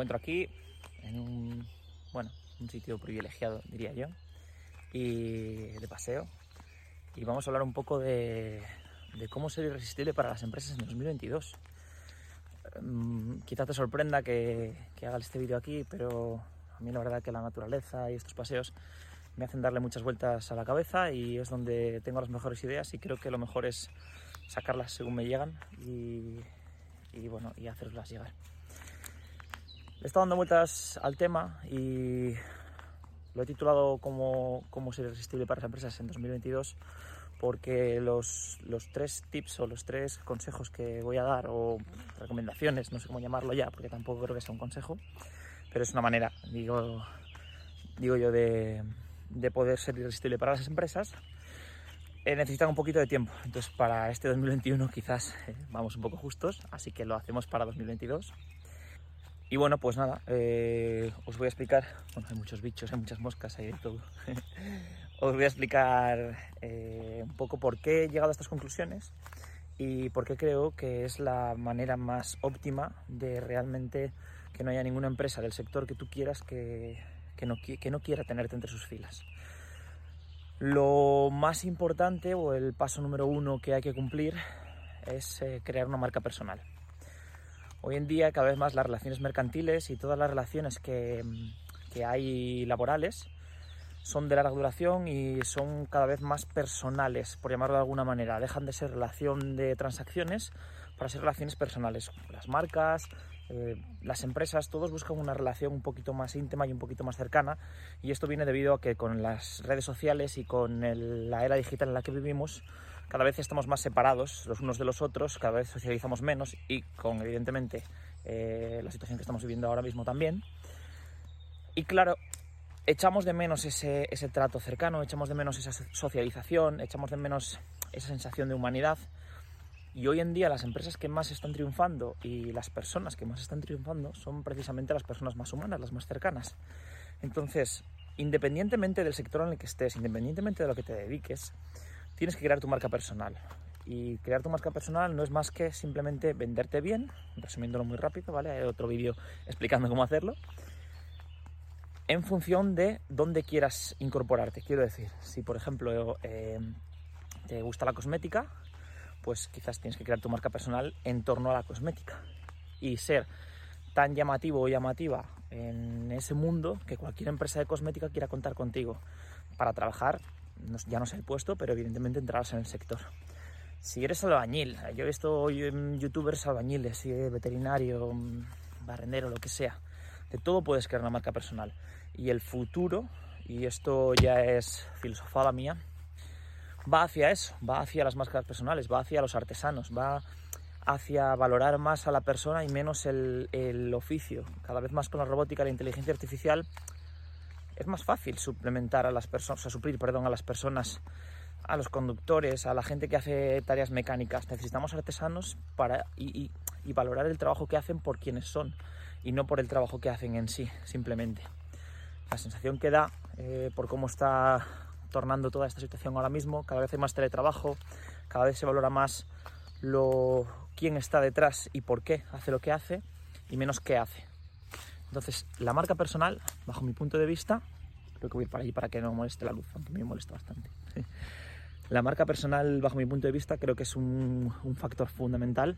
Encuentro aquí en un, bueno, un sitio privilegiado, diría yo, y de paseo. Y vamos a hablar un poco de, cómo ser irresistible para las empresas en 2022. Mm, quizás te sorprenda que, que haga este vídeo aquí, pero a mí la verdad que la naturaleza y estos paseos me hacen darle muchas vueltas a la cabeza y es donde tengo las mejores ideas y creo que lo mejor es sacarlas según me llegan y, y bueno, y hacerlas llegar. Le estado dando vueltas al tema y lo he titulado como cómo ser irresistible para las empresas en 2022 porque los, los, tres tips o los tres consejos que voy a dar o recomendaciones, no sé cómo llamarlo ya, porque tampoco creo que sea un consejo, pero es una manera, digo, digo yo, de, de poder ser irresistible para las empresas, eh, necesitan un poquito de tiempo. Entonces, para este 2021 quizás eh, vamos un poco justos, así que lo hacemos para 2022. Y bueno, pues nada, eh, os voy a explicar, bueno, hay muchos bichos, hay muchas moscas, hay de todo. os voy a explicar un poco por qué he llegado a estas conclusiones y por qué creo que es la manera más óptima de realmente que no haya ninguna empresa del sector que tú quieras que, que, no, que no quiera tenerte entre sus filas. Lo más importante o el paso número uno que hay que cumplir es eh, crear una marca personal. Hoy en día cada vez más las relaciones mercantiles y todas las relaciones que, que hay laborales son de larga duración y son cada vez más personales, por llamarlo de alguna manera. Dejan de ser relación de transacciones para ser relaciones personales. Las marcas, eh, las empresas, todos buscan una relación un poquito más íntima y un poquito más cercana. Y esto viene debido a que con las redes sociales y con la era digital en la que vivimos, cada vez estamos más separados los unos de los otros, cada vez socializamos menos y con, evidentemente, eh, la situación que estamos viviendo ahora mismo también. Y claro, echamos de menos ese, trato cercano, echamos de menos esa socialización, echamos de menos esa sensación de humanidad. Y hoy en día las empresas que más están triunfando y las personas que más están triunfando son precisamente las personas más humanas, las más cercanas. Entonces, independientemente del sector en el que estés, independientemente de lo que te dediques, tienes que crear tu marca personal. Y crear tu marca personal no es más que simplemente venderte bien, resumiéndolo muy rápido, ¿vale? Hay otro vídeo explicando cómo hacerlo en función de dónde quieras incorporarte. Quiero decir, si por ejemplo eh, te gusta la cosmética, pues quizás tienes que crear tu marca personal en torno a la cosmética y ser tan llamativo o llamativa en ese mundo que cualquier empresa de cosmética quiera contar contigo para trabajar, ya no sé el puesto, pero evidentemente entrarás en el sector. Si eres albañil, yo he visto youtubers albañiles, veterinario, mm, barrendero, lo que sea, de todo puedes crear una marca personal. Y el futuro, y esto ya es filosofada mía, va hacia eso, va hacia las marcas personales, va hacia los artesanos, va hacia valorar más a la persona y menos el, oficio. Cada vez más con la robótica la inteligencia artificial es más fácil suplementar a las personas, o suplir, perdón, a las personas, a los conductores, a la gente que hace tareas mecánicas. Necesitamos artesanos para y, valorar el trabajo que hacen por quienes son y no por el trabajo que hacen en sí, simplemente. La sensación que da eh, por cómo está tornando toda esta situación ahora mismo, cada vez hay más teletrabajo, cada vez se valora más lo quién está detrás y por qué hace lo que hace y menos qué hace. Entonces, la marca personal, bajo mi punto de vista, creo que voy para allí para que no moleste la luz, aunque me molesta bastante. La marca personal, bajo mi punto de vista, creo que es un, un factor fundamental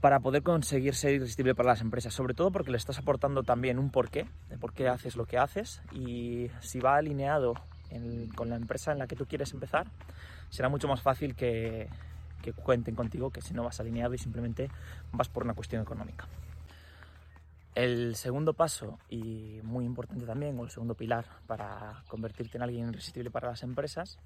para poder conseguir ser irresistible para las empresas, sobre todo porque le estás aportando también un porqué, de por qué haces lo que haces y si va alineado con la empresa en la que tú quieres empezar, será mucho más fácil que, que cuenten contigo que si no vas alineado y simplemente vas por una cuestión económica. El segundo paso, y muy importante también, o el segundo pilar para convertirte en alguien irresistible para las empresas,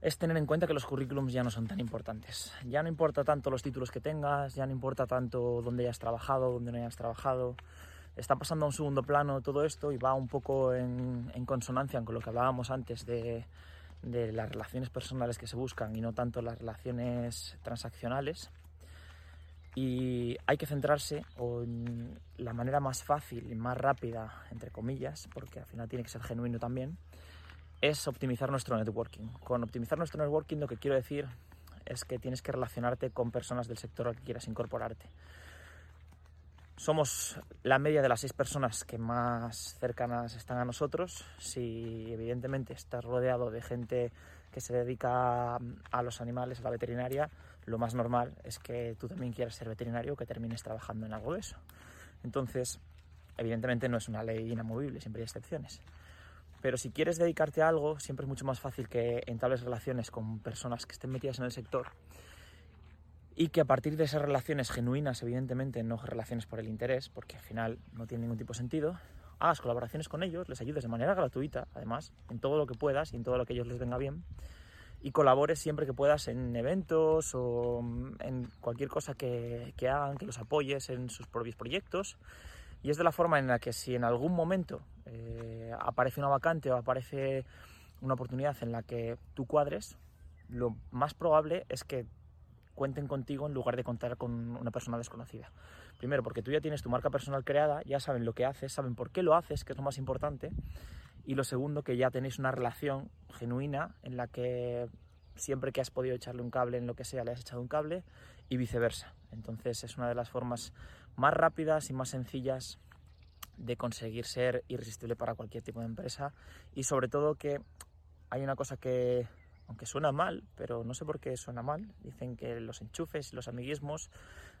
es tener en cuenta que los currículums ya no son tan importantes. Ya no importa tanto los títulos que tengas, ya no importa tanto dónde hayas trabajado, dónde no hayas trabajado. Está pasando a un segundo plano todo esto y va un poco en, consonancia con lo que hablábamos antes de, las relaciones personales que se buscan y no tanto las relaciones transaccionales. Y hay que centrarse en la manera más fácil y más rápida, entre comillas, porque al final tiene que ser genuino también, es optimizar nuestro networking. Con optimizar nuestro networking lo que quiero decir es que tienes que relacionarte con personas del sector al que quieras incorporarte. somos la media de las seis personas que más cercanas están a nosotros. Si evidentemente estás rodeado de gente que se dedica a los animales, a la veterinaria, lo más normal es que tú también quieras ser veterinario que termines trabajando en algo de eso. Entonces, evidentemente no es una ley inamovible, siempre hay excepciones. Pero si quieres dedicarte a algo, siempre es mucho más fácil que entables relaciones con personas que estén metidas en el sector y que a partir de esas relaciones genuinas, evidentemente, no relaciones por el interés, porque al final no tiene ningún tipo de sentido, hagas colaboraciones con ellos, les ayudes de manera gratuita, además, en todo lo que puedas y en todo lo que a ellos les venga bien, y colabores siempre que puedas en eventos o en cualquier cosa que, que hagan, que los apoyes en sus propios proyectos. Y es de la forma en la que si en algún momento eh, aparece una vacante o aparece una oportunidad en la que tú cuadres, lo más probable es que cuenten contigo en lugar de contar con una persona desconocida. Primero, porque tú ya tienes tu marca personal creada, ya saben lo que haces, saben por qué lo haces, que es lo más importante. Y lo segundo, que ya tenéis una relación genuina en la que siempre que has podido echarle un cable en lo que sea, le has echado un cable y viceversa. Entonces es una de las formas más rápidas y más sencillas de conseguir ser irresistible para cualquier tipo de empresa y sobre todo que hay una cosa que aunque suena mal, pero no sé por qué suena mal. Dicen que los enchufes y los amiguismos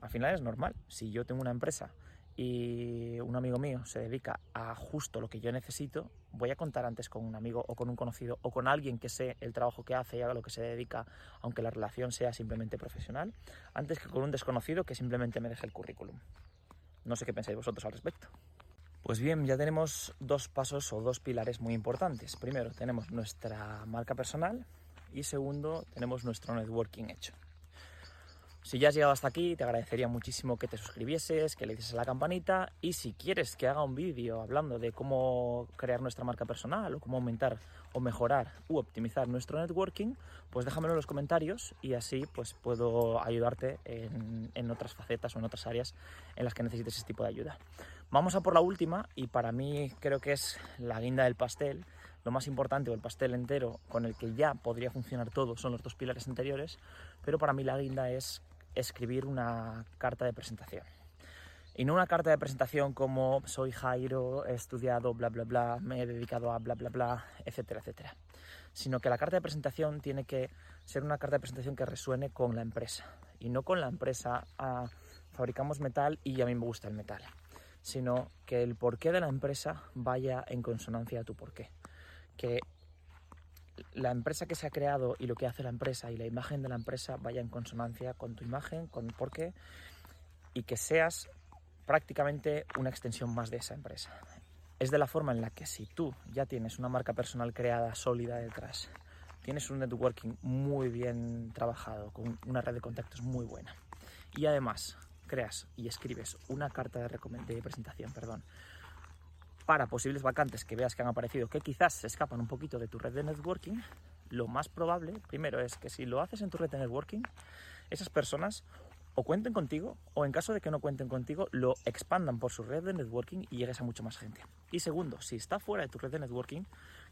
al final es normal. Si yo tengo una empresa y un amigo mío se dedica a justo lo que yo necesito, voy a contar antes con un amigo o con un conocido o con alguien que sé el trabajo que hace y haga lo que se dedica, aunque la relación sea simplemente profesional, antes que con un desconocido que simplemente me deje el currículum. No sé qué pensáis vosotros al respecto. Pues bien, ya tenemos dos pasos o dos pilares muy importantes. Primero, tenemos nuestra marca personal, y segundo, tenemos nuestro networking hecho. Si ya has llegado hasta aquí, te agradecería muchísimo que te suscribieses, que le dices a la campanita y si quieres que haga un vídeo hablando de cómo crear nuestra marca personal o cómo aumentar o mejorar u optimizar nuestro networking, pues déjamelo en los comentarios y así pues puedo ayudarte en, en otras facetas o en otras áreas en las que necesites ese tipo de ayuda. Vamos a por la última y para mí creo que es la guinda del pastel lo más importante o el pastel entero con el que ya podría funcionar todo son los dos pilares anteriores, pero para mí la guinda es escribir una carta de presentación. Y no una carta de presentación como soy Jairo, he estudiado bla bla bla, me he dedicado a bla bla bla, etcétera, etcétera. Sino que la carta de presentación tiene que ser una carta de presentación que resuene con la empresa. Y no con la empresa a fabricamos metal y a mí me gusta el metal. Sino que el porqué de la empresa vaya en consonancia a tu porqué que la empresa que se ha creado y lo que hace la empresa y la imagen de la empresa vaya en consonancia con tu imagen, con por qué, y que seas prácticamente una extensión más de esa empresa. Es de la forma en la que si tú ya tienes una marca personal creada, sólida detrás, tienes un networking muy bien trabajado, con una red de contactos muy buena, y además creas y escribes una carta de, de presentación, perdón, para posibles vacantes que veas que han aparecido que quizás se escapan un poquito de tu red de networking, lo más probable, primero, es que si lo haces en tu red de networking, esas personas o cuenten contigo o en caso de que no cuenten contigo, lo expandan por su red de networking y llegues a mucha más gente. Y segundo, si está fuera de tu red de networking,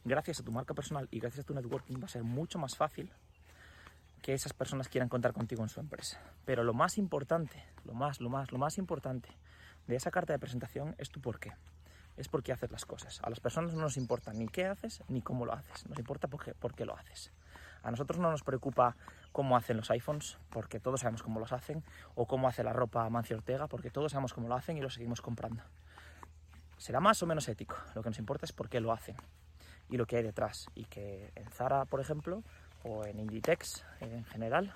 gracias a tu marca personal y gracias a tu networking va a ser mucho más fácil que esas personas quieran contar contigo en su empresa. Pero lo más importante, lo más, lo más, lo más importante de esa carta de presentación es tu porqué es por qué haces las cosas. A las personas no nos importa ni qué haces ni cómo lo haces, nos importa por qué, por qué lo haces. A nosotros no nos preocupa cómo hacen los iPhones, porque todos sabemos cómo los hacen, o cómo hace la ropa Mancio Ortega, porque todos sabemos cómo lo hacen y lo seguimos comprando. Será más o menos ético, lo que nos importa es por qué lo hacen y lo que hay detrás. Y que en Zara, por ejemplo, o en Inditex en general,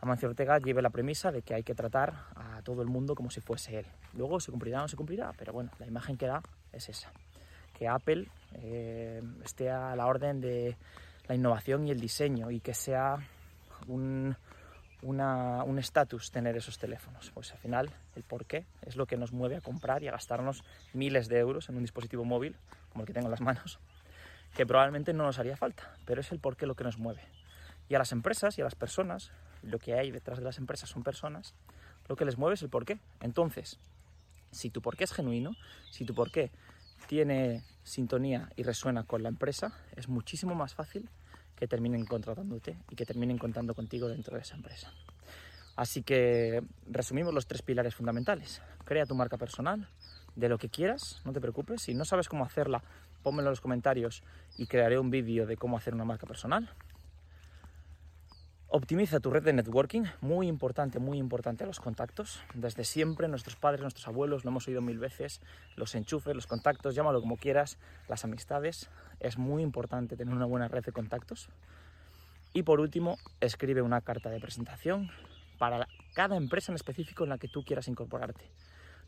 Amancio Ortega lleve la premisa de que hay que tratar a todo el mundo como si fuese él. Luego se cumplirá o no se cumplirá, pero bueno, la imagen que da es esa. Que Apple eh, esté a la orden de la innovación y el diseño y que sea un estatus tener esos teléfonos. Pues al final el por qué es lo que nos mueve a comprar y a gastarnos miles de euros en un dispositivo móvil, como el que tengo en las manos, que probablemente no nos haría falta, pero es el por qué lo que nos mueve. Y a las empresas y a las personas lo que hay detrás de las empresas son personas, lo que les mueve es el porqué. Entonces, si tu porqué es genuino, si tu porqué tiene sintonía y resuena con la empresa, es muchísimo más fácil que terminen contratándote y que terminen contando contigo dentro de esa empresa. Así que resumimos los tres pilares fundamentales. Crea tu marca personal de lo que quieras, no te preocupes. Si no sabes cómo hacerla, pónmelo en los comentarios y crearé un vídeo de cómo hacer una marca personal. Optimiza tu red de networking, muy importante, muy importante los contactos. Desde siempre nuestros padres, nuestros abuelos, lo hemos oído mil veces, los enchufes, los contactos, llámalo como quieras, las amistades. Es muy importante tener una buena red de contactos. Y por último, escribe una carta de presentación para cada empresa en específico en la que tú quieras incorporarte.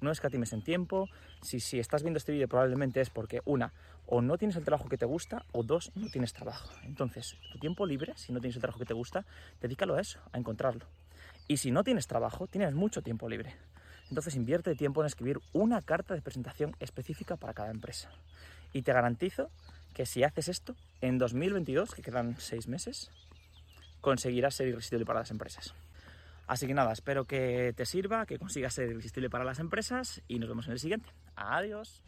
No escatimes en tiempo. Si, si estás viendo este vídeo probablemente es porque una, o no tienes el trabajo que te gusta, o dos, no tienes trabajo. Entonces, tu tiempo libre, si no tienes el trabajo que te gusta, dedícalo a eso, a encontrarlo. Y si no tienes trabajo, tienes mucho tiempo libre. Entonces invierte tiempo en escribir una carta de presentación específica para cada empresa. Y te garantizo que si haces esto, en 2022, que quedan seis meses, conseguirás ser irresistible para las empresas. Así que nada, espero que te sirva, que consigas ser irresistible para las empresas y nos vemos en el siguiente. Adiós.